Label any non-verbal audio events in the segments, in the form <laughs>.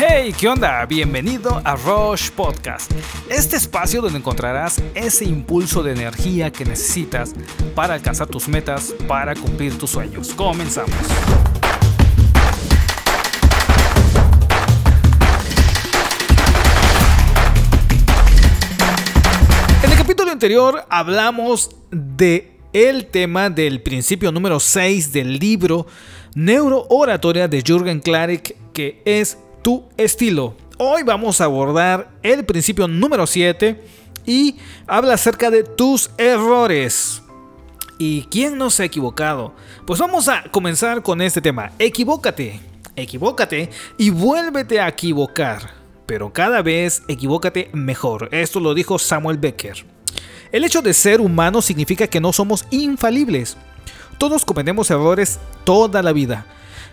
Hey, ¿qué onda? Bienvenido a Rush Podcast, este espacio donde encontrarás ese impulso de energía que necesitas para alcanzar tus metas, para cumplir tus sueños. Comenzamos. En el capítulo anterior hablamos de el tema del principio número 6 del libro Neurooratoria de Jürgen Klarik, que es tu estilo. Hoy vamos a abordar el principio número 7 y habla acerca de tus errores. ¿Y quién no se ha equivocado? Pues vamos a comenzar con este tema. Equivócate, equivócate y vuélvete a equivocar. Pero cada vez equivócate mejor. Esto lo dijo Samuel Becker. El hecho de ser humano significa que no somos infalibles. Todos cometemos errores toda la vida.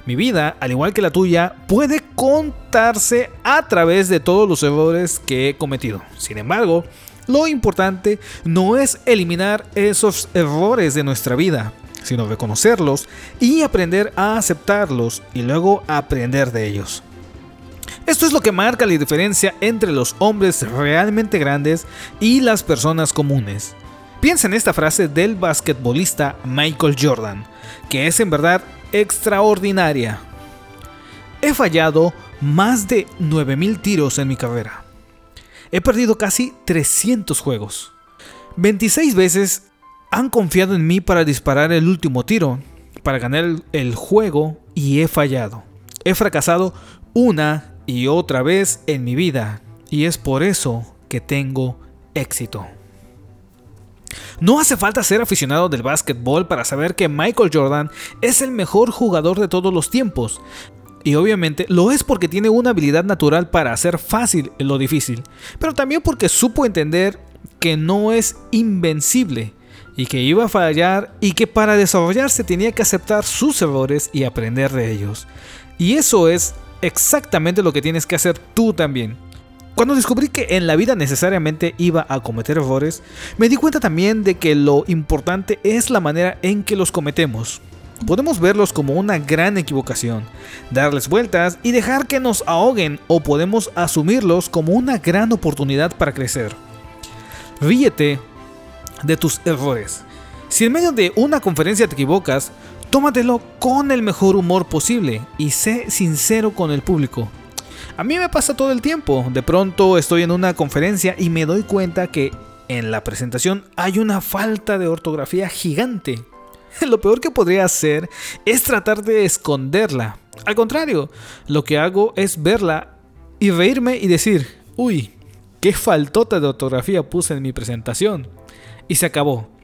Mi vida, al igual que la tuya, puede contarse a través de todos los errores que he cometido. Sin embargo, lo importante no es eliminar esos errores de nuestra vida, sino reconocerlos y aprender a aceptarlos y luego aprender de ellos. Esto es lo que marca la diferencia entre los hombres realmente grandes y las personas comunes. Piensa en esta frase del basquetbolista Michael Jordan, que es en verdad extraordinaria. He fallado más de 9000 tiros en mi carrera. He perdido casi 300 juegos. 26 veces han confiado en mí para disparar el último tiro, para ganar el juego y he fallado. He fracasado una y otra vez en mi vida y es por eso que tengo éxito. No hace falta ser aficionado del básquetbol para saber que Michael Jordan es el mejor jugador de todos los tiempos. Y obviamente lo es porque tiene una habilidad natural para hacer fácil lo difícil, pero también porque supo entender que no es invencible y que iba a fallar y que para desarrollarse tenía que aceptar sus errores y aprender de ellos. Y eso es exactamente lo que tienes que hacer tú también. Cuando descubrí que en la vida necesariamente iba a cometer errores, me di cuenta también de que lo importante es la manera en que los cometemos. Podemos verlos como una gran equivocación, darles vueltas y dejar que nos ahoguen o podemos asumirlos como una gran oportunidad para crecer. Ríete de tus errores. Si en medio de una conferencia te equivocas, tómatelo con el mejor humor posible y sé sincero con el público. A mí me pasa todo el tiempo. De pronto estoy en una conferencia y me doy cuenta que en la presentación hay una falta de ortografía gigante. <laughs> Lo peor que podría hacer es tratar de esconderla. Al contrario, lo que hago es verla y reírme y decir, uy, qué faltota de ortografía puse en mi presentación. Y se acabó.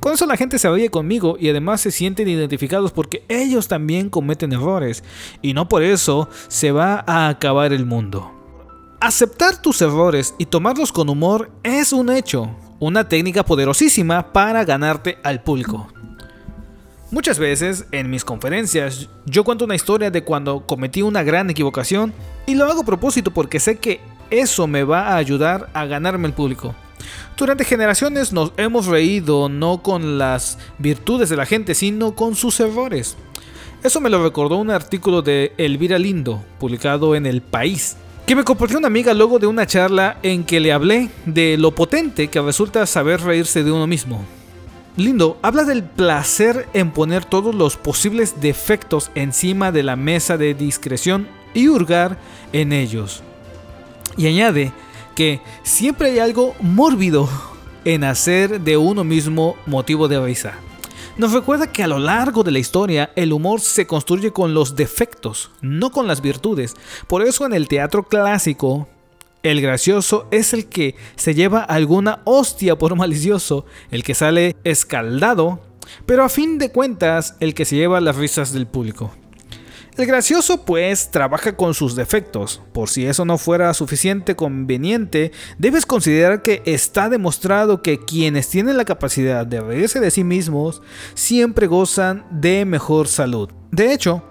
Con eso la gente se ríe conmigo y además se sienten identificados porque ellos también cometen errores y no por eso se va a acabar el mundo. Aceptar tus errores y tomarlos con humor es un hecho, una técnica poderosísima para ganarte al público. Muchas veces en mis conferencias yo cuento una historia de cuando cometí una gran equivocación y lo hago a propósito porque sé que eso me va a ayudar a ganarme el público. Durante generaciones nos hemos reído no con las virtudes de la gente, sino con sus errores. Eso me lo recordó un artículo de Elvira Lindo, publicado en El País, que me compartió una amiga luego de una charla en que le hablé de lo potente que resulta saber reírse de uno mismo. Lindo habla del placer en poner todos los posibles defectos encima de la mesa de discreción y hurgar en ellos. Y añade que siempre hay algo mórbido en hacer de uno mismo motivo de risa. Nos recuerda que a lo largo de la historia el humor se construye con los defectos, no con las virtudes. Por eso en el teatro clásico, el gracioso es el que se lleva alguna hostia por malicioso, el que sale escaldado, pero a fin de cuentas el que se lleva las risas del público. El gracioso pues trabaja con sus defectos. Por si eso no fuera suficiente conveniente, debes considerar que está demostrado que quienes tienen la capacidad de reírse de sí mismos siempre gozan de mejor salud. De hecho,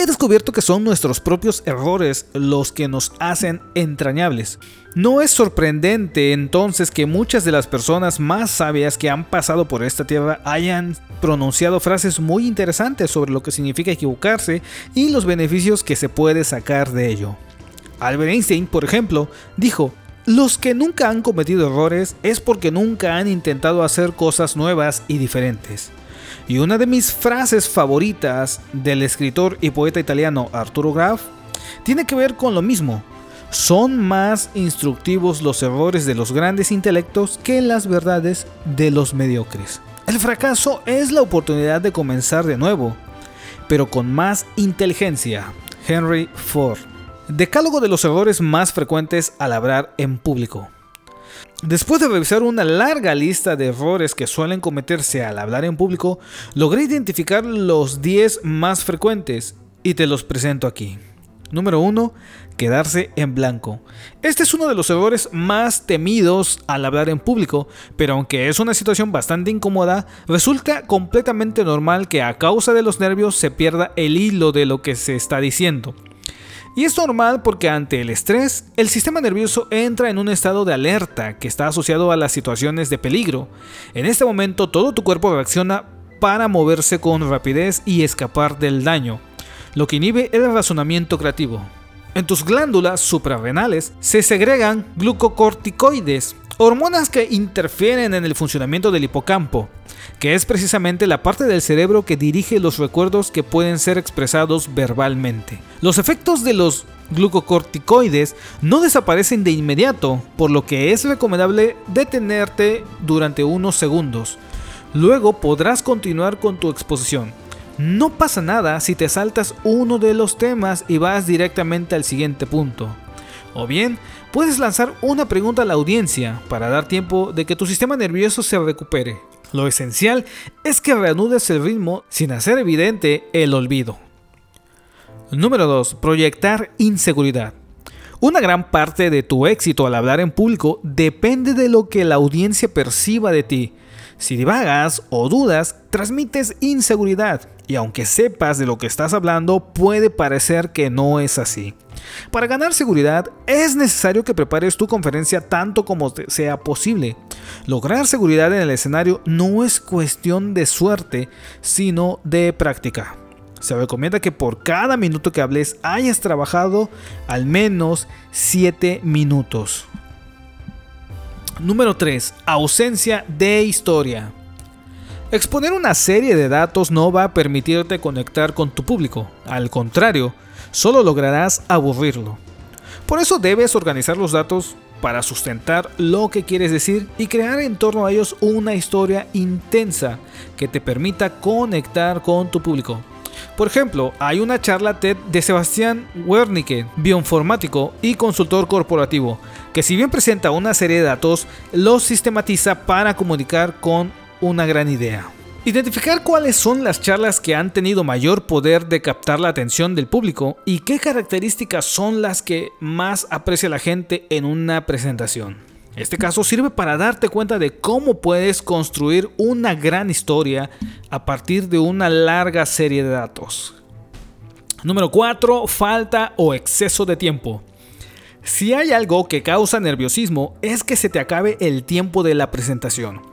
He descubierto que son nuestros propios errores los que nos hacen entrañables. No es sorprendente entonces que muchas de las personas más sabias que han pasado por esta tierra hayan pronunciado frases muy interesantes sobre lo que significa equivocarse y los beneficios que se puede sacar de ello. Albert Einstein, por ejemplo, dijo, los que nunca han cometido errores es porque nunca han intentado hacer cosas nuevas y diferentes. Y una de mis frases favoritas del escritor y poeta italiano Arturo Graf tiene que ver con lo mismo. Son más instructivos los errores de los grandes intelectos que las verdades de los mediocres. El fracaso es la oportunidad de comenzar de nuevo, pero con más inteligencia. Henry Ford. Decálogo de los errores más frecuentes al hablar en público. Después de revisar una larga lista de errores que suelen cometerse al hablar en público, logré identificar los 10 más frecuentes y te los presento aquí. Número 1. Quedarse en blanco. Este es uno de los errores más temidos al hablar en público, pero aunque es una situación bastante incómoda, resulta completamente normal que a causa de los nervios se pierda el hilo de lo que se está diciendo. Y es normal porque ante el estrés, el sistema nervioso entra en un estado de alerta que está asociado a las situaciones de peligro. En este momento todo tu cuerpo reacciona para moverse con rapidez y escapar del daño, lo que inhibe el razonamiento creativo. En tus glándulas suprarrenales se segregan glucocorticoides, hormonas que interfieren en el funcionamiento del hipocampo, que es precisamente la parte del cerebro que dirige los recuerdos que pueden ser expresados verbalmente. Los efectos de los glucocorticoides no desaparecen de inmediato, por lo que es recomendable detenerte durante unos segundos. Luego podrás continuar con tu exposición. No pasa nada si te saltas uno de los temas y vas directamente al siguiente punto. O bien, puedes lanzar una pregunta a la audiencia para dar tiempo de que tu sistema nervioso se recupere. Lo esencial es que reanudes el ritmo sin hacer evidente el olvido. Número 2. Proyectar inseguridad. Una gran parte de tu éxito al hablar en público depende de lo que la audiencia perciba de ti. Si divagas o dudas, transmites inseguridad y aunque sepas de lo que estás hablando, puede parecer que no es así. Para ganar seguridad es necesario que prepares tu conferencia tanto como sea posible. Lograr seguridad en el escenario no es cuestión de suerte, sino de práctica. Se recomienda que por cada minuto que hables hayas trabajado al menos 7 minutos. Número 3. Ausencia de historia. Exponer una serie de datos no va a permitirte conectar con tu público, al contrario, solo lograrás aburrirlo. Por eso debes organizar los datos para sustentar lo que quieres decir y crear en torno a ellos una historia intensa que te permita conectar con tu público. Por ejemplo, hay una charla TED de Sebastián Wernicke, bioinformático y consultor corporativo, que si bien presenta una serie de datos, los sistematiza para comunicar con una gran idea. Identificar cuáles son las charlas que han tenido mayor poder de captar la atención del público y qué características son las que más aprecia la gente en una presentación. Este caso sirve para darte cuenta de cómo puedes construir una gran historia a partir de una larga serie de datos. Número 4. Falta o exceso de tiempo. Si hay algo que causa nerviosismo es que se te acabe el tiempo de la presentación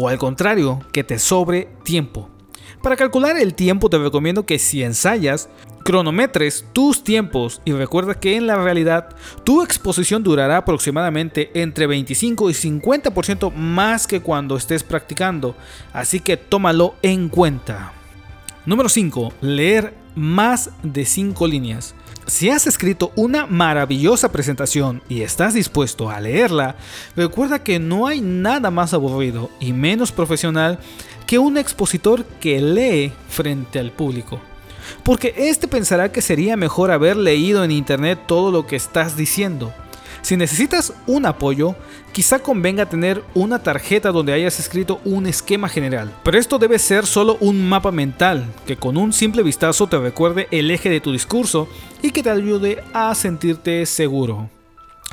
o al contrario, que te sobre tiempo. Para calcular el tiempo te recomiendo que si ensayas, cronometres tus tiempos y recuerda que en la realidad tu exposición durará aproximadamente entre 25 y 50% más que cuando estés practicando, así que tómalo en cuenta. Número 5. Leer más de 5 líneas. Si has escrito una maravillosa presentación y estás dispuesto a leerla, recuerda que no hay nada más aburrido y menos profesional que un expositor que lee frente al público. Porque este pensará que sería mejor haber leído en internet todo lo que estás diciendo. Si necesitas un apoyo, quizá convenga tener una tarjeta donde hayas escrito un esquema general. Pero esto debe ser solo un mapa mental, que con un simple vistazo te recuerde el eje de tu discurso y que te ayude a sentirte seguro.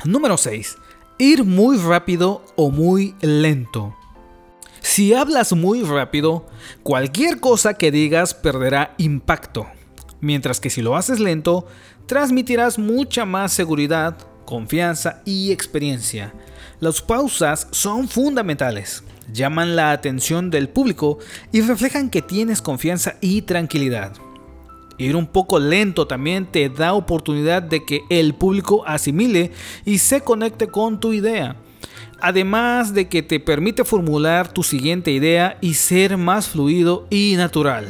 Número 6. Ir muy rápido o muy lento. Si hablas muy rápido, cualquier cosa que digas perderá impacto, mientras que si lo haces lento, transmitirás mucha más seguridad, confianza y experiencia. Las pausas son fundamentales, llaman la atención del público y reflejan que tienes confianza y tranquilidad. Ir un poco lento también te da oportunidad de que el público asimile y se conecte con tu idea. Además de que te permite formular tu siguiente idea y ser más fluido y natural.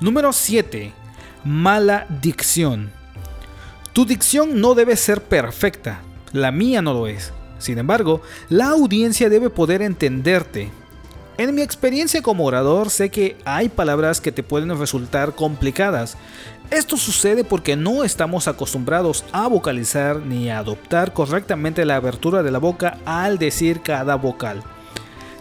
Número 7. Mala dicción. Tu dicción no debe ser perfecta. La mía no lo es. Sin embargo, la audiencia debe poder entenderte. En mi experiencia como orador sé que hay palabras que te pueden resultar complicadas. Esto sucede porque no estamos acostumbrados a vocalizar ni a adoptar correctamente la abertura de la boca al decir cada vocal.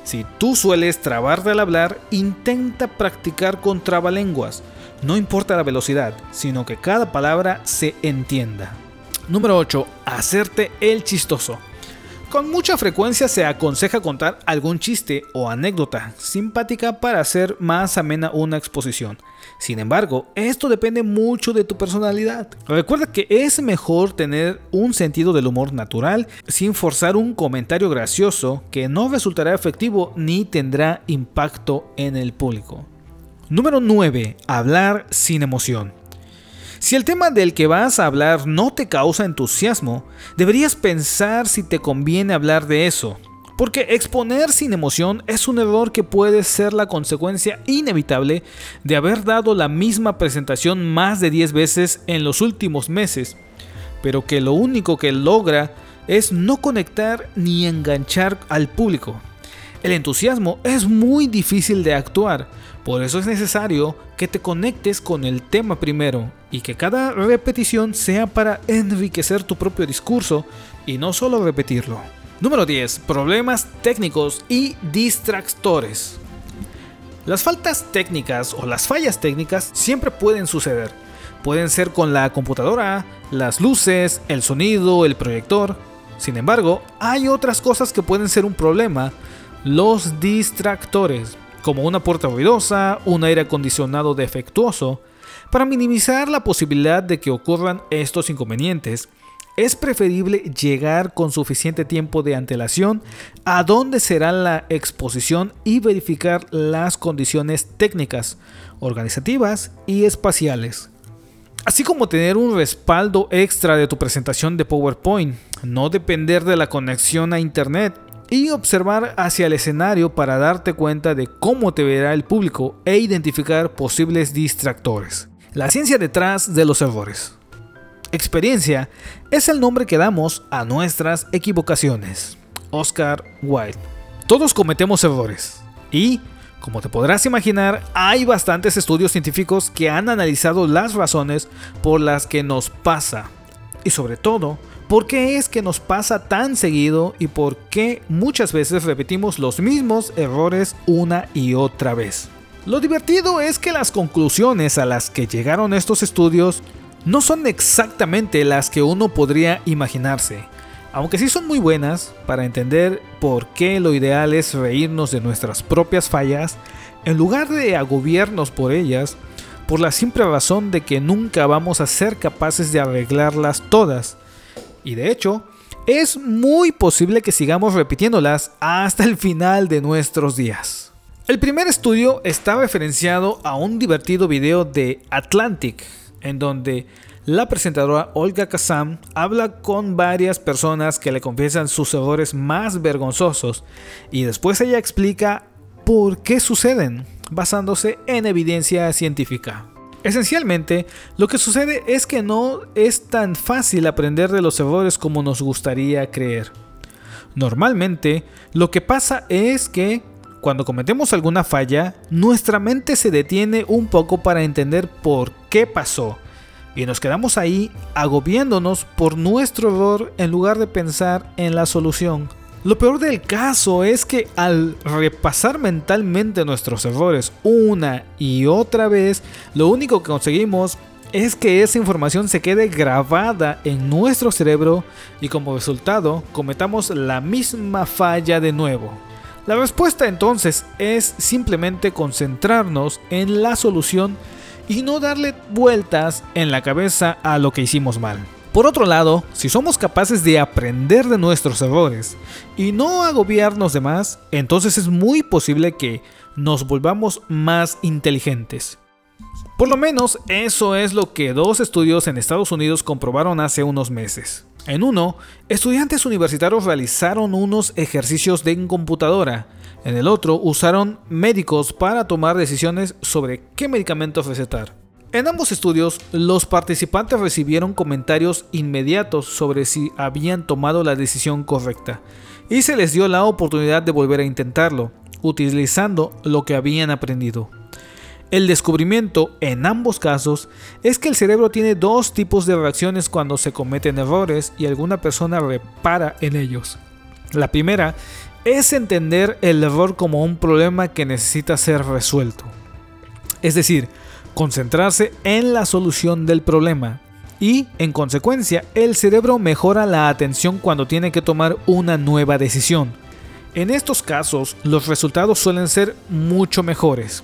Si tú sueles trabarte al hablar, intenta practicar con trabalenguas. No importa la velocidad, sino que cada palabra se entienda. Número 8. Hacerte el chistoso. Con mucha frecuencia se aconseja contar algún chiste o anécdota simpática para hacer más amena una exposición. Sin embargo, esto depende mucho de tu personalidad. Recuerda que es mejor tener un sentido del humor natural sin forzar un comentario gracioso que no resultará efectivo ni tendrá impacto en el público. Número 9. Hablar sin emoción. Si el tema del que vas a hablar no te causa entusiasmo, deberías pensar si te conviene hablar de eso. Porque exponer sin emoción es un error que puede ser la consecuencia inevitable de haber dado la misma presentación más de 10 veces en los últimos meses, pero que lo único que logra es no conectar ni enganchar al público. El entusiasmo es muy difícil de actuar, por eso es necesario que te conectes con el tema primero y que cada repetición sea para enriquecer tu propio discurso y no solo repetirlo. Número 10. Problemas técnicos y distractores. Las faltas técnicas o las fallas técnicas siempre pueden suceder. Pueden ser con la computadora, las luces, el sonido, el proyector. Sin embargo, hay otras cosas que pueden ser un problema los distractores, como una puerta ruidosa, un aire acondicionado defectuoso. Para minimizar la posibilidad de que ocurran estos inconvenientes, es preferible llegar con suficiente tiempo de antelación a donde será la exposición y verificar las condiciones técnicas, organizativas y espaciales. Así como tener un respaldo extra de tu presentación de PowerPoint, no depender de la conexión a Internet y observar hacia el escenario para darte cuenta de cómo te verá el público e identificar posibles distractores. La ciencia detrás de los errores. Experiencia es el nombre que damos a nuestras equivocaciones. Oscar Wilde. Todos cometemos errores y, como te podrás imaginar, hay bastantes estudios científicos que han analizado las razones por las que nos pasa y sobre todo ¿Por qué es que nos pasa tan seguido y por qué muchas veces repetimos los mismos errores una y otra vez? Lo divertido es que las conclusiones a las que llegaron estos estudios no son exactamente las que uno podría imaginarse, aunque sí son muy buenas para entender por qué lo ideal es reírnos de nuestras propias fallas en lugar de agobiarnos por ellas, por la simple razón de que nunca vamos a ser capaces de arreglarlas todas y de hecho, es muy posible que sigamos repitiéndolas hasta el final de nuestros días. El primer estudio está referenciado a un divertido video de Atlantic, en donde la presentadora Olga Kazam habla con varias personas que le confiesan sus errores más vergonzosos y después ella explica por qué suceden, basándose en evidencia científica. Esencialmente, lo que sucede es que no es tan fácil aprender de los errores como nos gustaría creer. Normalmente, lo que pasa es que cuando cometemos alguna falla, nuestra mente se detiene un poco para entender por qué pasó y nos quedamos ahí agobiándonos por nuestro error en lugar de pensar en la solución. Lo peor del caso es que al repasar mentalmente nuestros errores una y otra vez, lo único que conseguimos es que esa información se quede grabada en nuestro cerebro y como resultado cometamos la misma falla de nuevo. La respuesta entonces es simplemente concentrarnos en la solución y no darle vueltas en la cabeza a lo que hicimos mal. Por otro lado, si somos capaces de aprender de nuestros errores y no agobiarnos de más, entonces es muy posible que nos volvamos más inteligentes. Por lo menos eso es lo que dos estudios en Estados Unidos comprobaron hace unos meses. En uno, estudiantes universitarios realizaron unos ejercicios de computadora. En el otro, usaron médicos para tomar decisiones sobre qué medicamentos recetar. En ambos estudios, los participantes recibieron comentarios inmediatos sobre si habían tomado la decisión correcta y se les dio la oportunidad de volver a intentarlo, utilizando lo que habían aprendido. El descubrimiento en ambos casos es que el cerebro tiene dos tipos de reacciones cuando se cometen errores y alguna persona repara en ellos. La primera es entender el error como un problema que necesita ser resuelto. Es decir, concentrarse en la solución del problema. Y, en consecuencia, el cerebro mejora la atención cuando tiene que tomar una nueva decisión. En estos casos, los resultados suelen ser mucho mejores.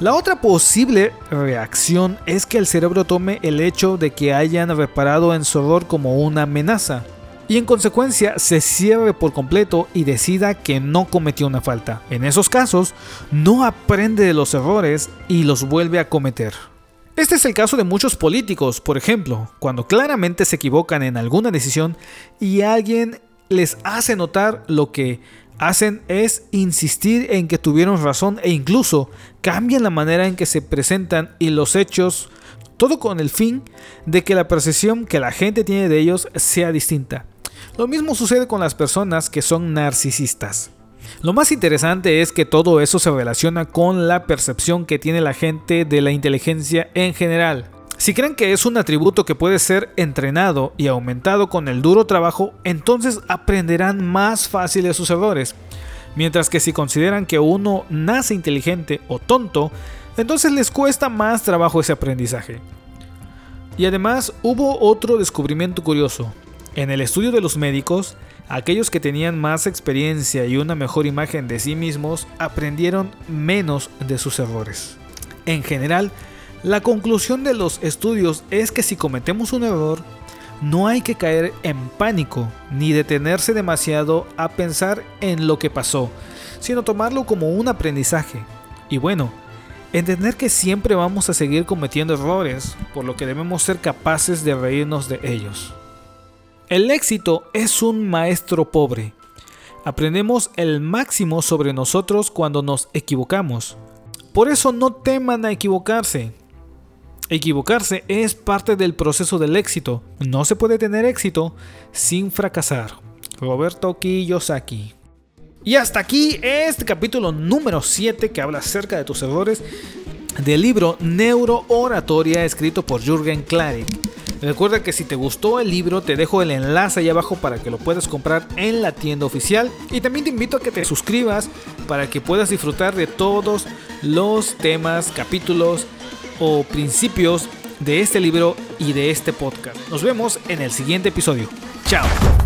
La otra posible reacción es que el cerebro tome el hecho de que hayan reparado en su error como una amenaza y en consecuencia se cierre por completo y decida que no cometió una falta. En esos casos, no aprende de los errores y los vuelve a cometer. Este es el caso de muchos políticos, por ejemplo, cuando claramente se equivocan en alguna decisión y alguien les hace notar lo que hacen es insistir en que tuvieron razón e incluso cambian la manera en que se presentan y los hechos, todo con el fin de que la percepción que la gente tiene de ellos sea distinta. Lo mismo sucede con las personas que son narcisistas. Lo más interesante es que todo eso se relaciona con la percepción que tiene la gente de la inteligencia en general. Si creen que es un atributo que puede ser entrenado y aumentado con el duro trabajo, entonces aprenderán más fácil de sus errores. Mientras que si consideran que uno nace inteligente o tonto, entonces les cuesta más trabajo ese aprendizaje. Y además hubo otro descubrimiento curioso. En el estudio de los médicos, aquellos que tenían más experiencia y una mejor imagen de sí mismos aprendieron menos de sus errores. En general, la conclusión de los estudios es que si cometemos un error, no hay que caer en pánico ni detenerse demasiado a pensar en lo que pasó, sino tomarlo como un aprendizaje. Y bueno, entender que siempre vamos a seguir cometiendo errores, por lo que debemos ser capaces de reírnos de ellos. El éxito es un maestro pobre. Aprendemos el máximo sobre nosotros cuando nos equivocamos. Por eso no teman a equivocarse. Equivocarse es parte del proceso del éxito. No se puede tener éxito sin fracasar. Roberto Kiyosaki. Y hasta aquí este capítulo número 7 que habla acerca de tus errores del libro Neurooratoria escrito por Jürgen Klarik. Recuerda que si te gustó el libro te dejo el enlace ahí abajo para que lo puedas comprar en la tienda oficial y también te invito a que te suscribas para que puedas disfrutar de todos los temas, capítulos o principios de este libro y de este podcast. Nos vemos en el siguiente episodio. Chao.